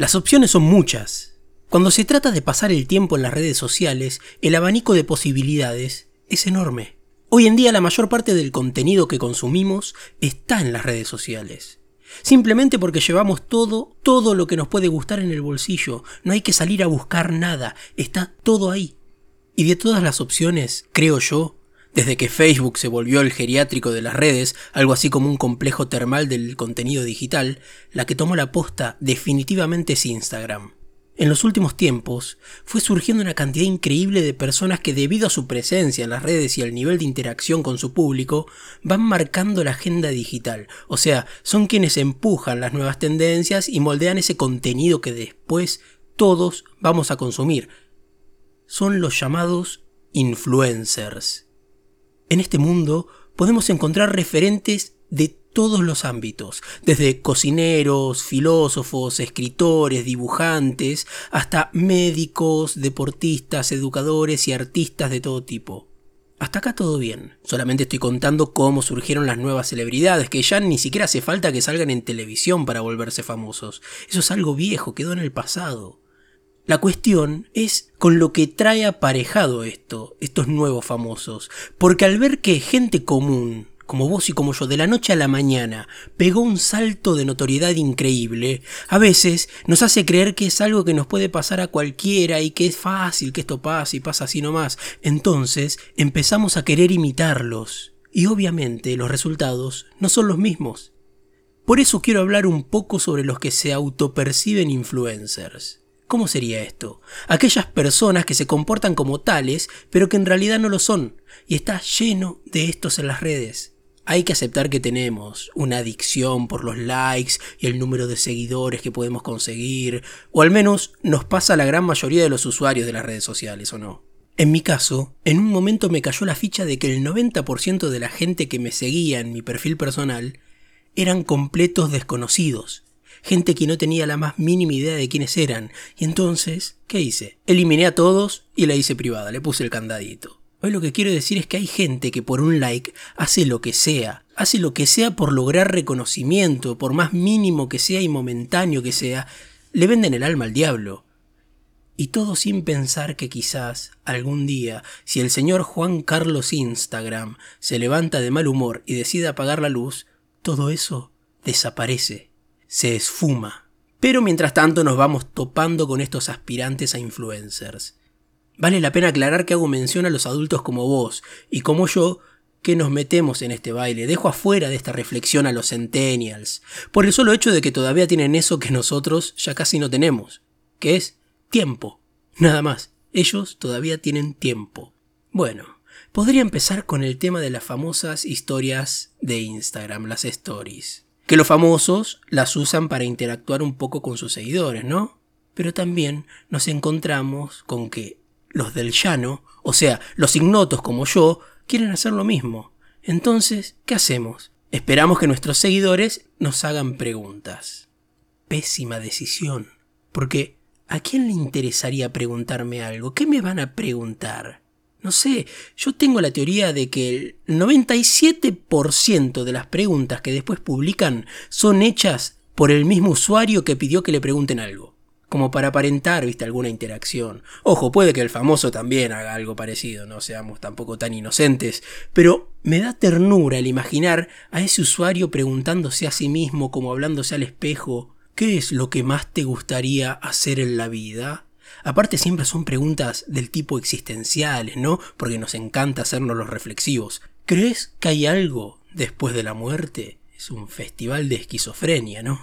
Las opciones son muchas. Cuando se trata de pasar el tiempo en las redes sociales, el abanico de posibilidades es enorme. Hoy en día la mayor parte del contenido que consumimos está en las redes sociales. Simplemente porque llevamos todo, todo lo que nos puede gustar en el bolsillo. No hay que salir a buscar nada, está todo ahí. Y de todas las opciones, creo yo, desde que Facebook se volvió el geriátrico de las redes, algo así como un complejo termal del contenido digital, la que tomó la posta definitivamente es Instagram. En los últimos tiempos fue surgiendo una cantidad increíble de personas que debido a su presencia en las redes y al nivel de interacción con su público van marcando la agenda digital, o sea, son quienes empujan las nuevas tendencias y moldean ese contenido que después todos vamos a consumir. Son los llamados influencers. En este mundo podemos encontrar referentes de todos los ámbitos, desde cocineros, filósofos, escritores, dibujantes, hasta médicos, deportistas, educadores y artistas de todo tipo. Hasta acá todo bien, solamente estoy contando cómo surgieron las nuevas celebridades, que ya ni siquiera hace falta que salgan en televisión para volverse famosos. Eso es algo viejo, quedó en el pasado. La cuestión es con lo que trae aparejado esto, estos nuevos famosos, porque al ver que gente común, como vos y como yo, de la noche a la mañana, pegó un salto de notoriedad increíble, a veces nos hace creer que es algo que nos puede pasar a cualquiera y que es fácil que esto pase y pasa así nomás. Entonces empezamos a querer imitarlos. Y obviamente los resultados no son los mismos. Por eso quiero hablar un poco sobre los que se autoperciben influencers. ¿Cómo sería esto? Aquellas personas que se comportan como tales, pero que en realidad no lo son, y está lleno de estos en las redes. Hay que aceptar que tenemos una adicción por los likes y el número de seguidores que podemos conseguir, o al menos nos pasa a la gran mayoría de los usuarios de las redes sociales, ¿o no? En mi caso, en un momento me cayó la ficha de que el 90% de la gente que me seguía en mi perfil personal eran completos desconocidos, gente que no tenía la más mínima idea de quiénes eran. Y entonces, ¿qué hice? Eliminé a todos y la hice privada, le puse el candadito. Hoy lo que quiero decir es que hay gente que por un like hace lo que sea, hace lo que sea por lograr reconocimiento, por más mínimo que sea y momentáneo que sea, le venden el alma al diablo. Y todo sin pensar que quizás algún día, si el señor Juan Carlos Instagram se levanta de mal humor y decide apagar la luz, todo eso desaparece se esfuma. Pero mientras tanto nos vamos topando con estos aspirantes a influencers. Vale la pena aclarar que hago mención a los adultos como vos y como yo que nos metemos en este baile. Dejo afuera de esta reflexión a los centennials, por el solo hecho de que todavía tienen eso que nosotros ya casi no tenemos, que es tiempo. Nada más, ellos todavía tienen tiempo. Bueno, podría empezar con el tema de las famosas historias de Instagram, las stories que los famosos las usan para interactuar un poco con sus seguidores, ¿no? Pero también nos encontramos con que los del llano, o sea, los ignotos como yo, quieren hacer lo mismo. Entonces, ¿qué hacemos? Esperamos que nuestros seguidores nos hagan preguntas. Pésima decisión. Porque, ¿a quién le interesaría preguntarme algo? ¿Qué me van a preguntar? No sé, yo tengo la teoría de que el 97% de las preguntas que después publican son hechas por el mismo usuario que pidió que le pregunten algo. Como para aparentar, viste, alguna interacción. Ojo, puede que el famoso también haga algo parecido, no seamos tampoco tan inocentes. Pero me da ternura el imaginar a ese usuario preguntándose a sí mismo, como hablándose al espejo, ¿qué es lo que más te gustaría hacer en la vida? Aparte siempre son preguntas del tipo existenciales, ¿no? Porque nos encanta hacernos los reflexivos. ¿Crees que hay algo después de la muerte? Es un festival de esquizofrenia, ¿no?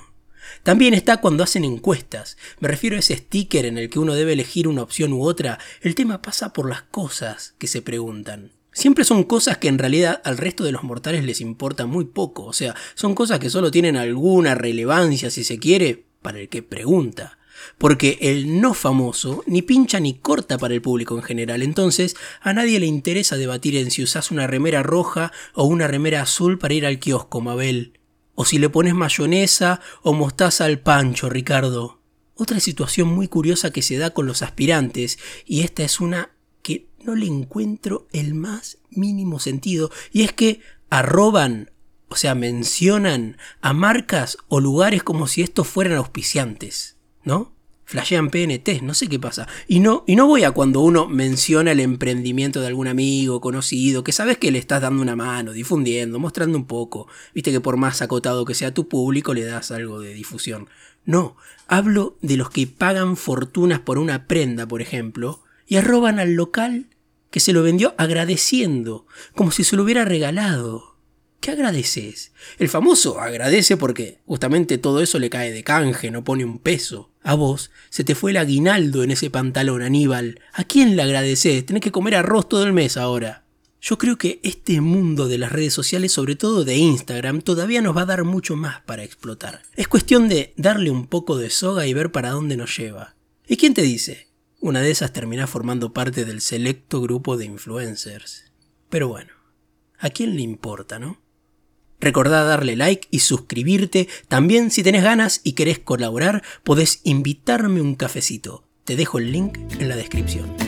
También está cuando hacen encuestas. Me refiero a ese sticker en el que uno debe elegir una opción u otra. El tema pasa por las cosas que se preguntan. Siempre son cosas que en realidad al resto de los mortales les importa muy poco. O sea, son cosas que solo tienen alguna relevancia, si se quiere, para el que pregunta porque el no famoso ni pincha ni corta para el público en general, entonces a nadie le interesa debatir en si usas una remera roja o una remera azul para ir al kiosco, Mabel, o si le pones mayonesa o mostaza al pancho, Ricardo. Otra situación muy curiosa que se da con los aspirantes, y esta es una que no le encuentro el más mínimo sentido, y es que arroban, o sea, mencionan a marcas o lugares como si estos fueran auspiciantes. ¿No? Flashean PNT, no sé qué pasa. Y no, y no voy a cuando uno menciona el emprendimiento de algún amigo, conocido, que sabes que le estás dando una mano, difundiendo, mostrando un poco. Viste que por más acotado que sea tu público, le das algo de difusión. No, hablo de los que pagan fortunas por una prenda, por ejemplo, y arroban al local que se lo vendió agradeciendo, como si se lo hubiera regalado. ¿Qué agradeces? El famoso agradece porque justamente todo eso le cae de canje, no pone un peso. A vos se te fue el aguinaldo en ese pantalón, Aníbal. ¿A quién le agradeces? Tenés que comer arroz todo el mes ahora. Yo creo que este mundo de las redes sociales, sobre todo de Instagram, todavía nos va a dar mucho más para explotar. Es cuestión de darle un poco de soga y ver para dónde nos lleva. ¿Y quién te dice? Una de esas termina formando parte del selecto grupo de influencers. Pero bueno, ¿a quién le importa, no? Recordá darle like y suscribirte. También si tenés ganas y querés colaborar, podés invitarme un cafecito. Te dejo el link en la descripción.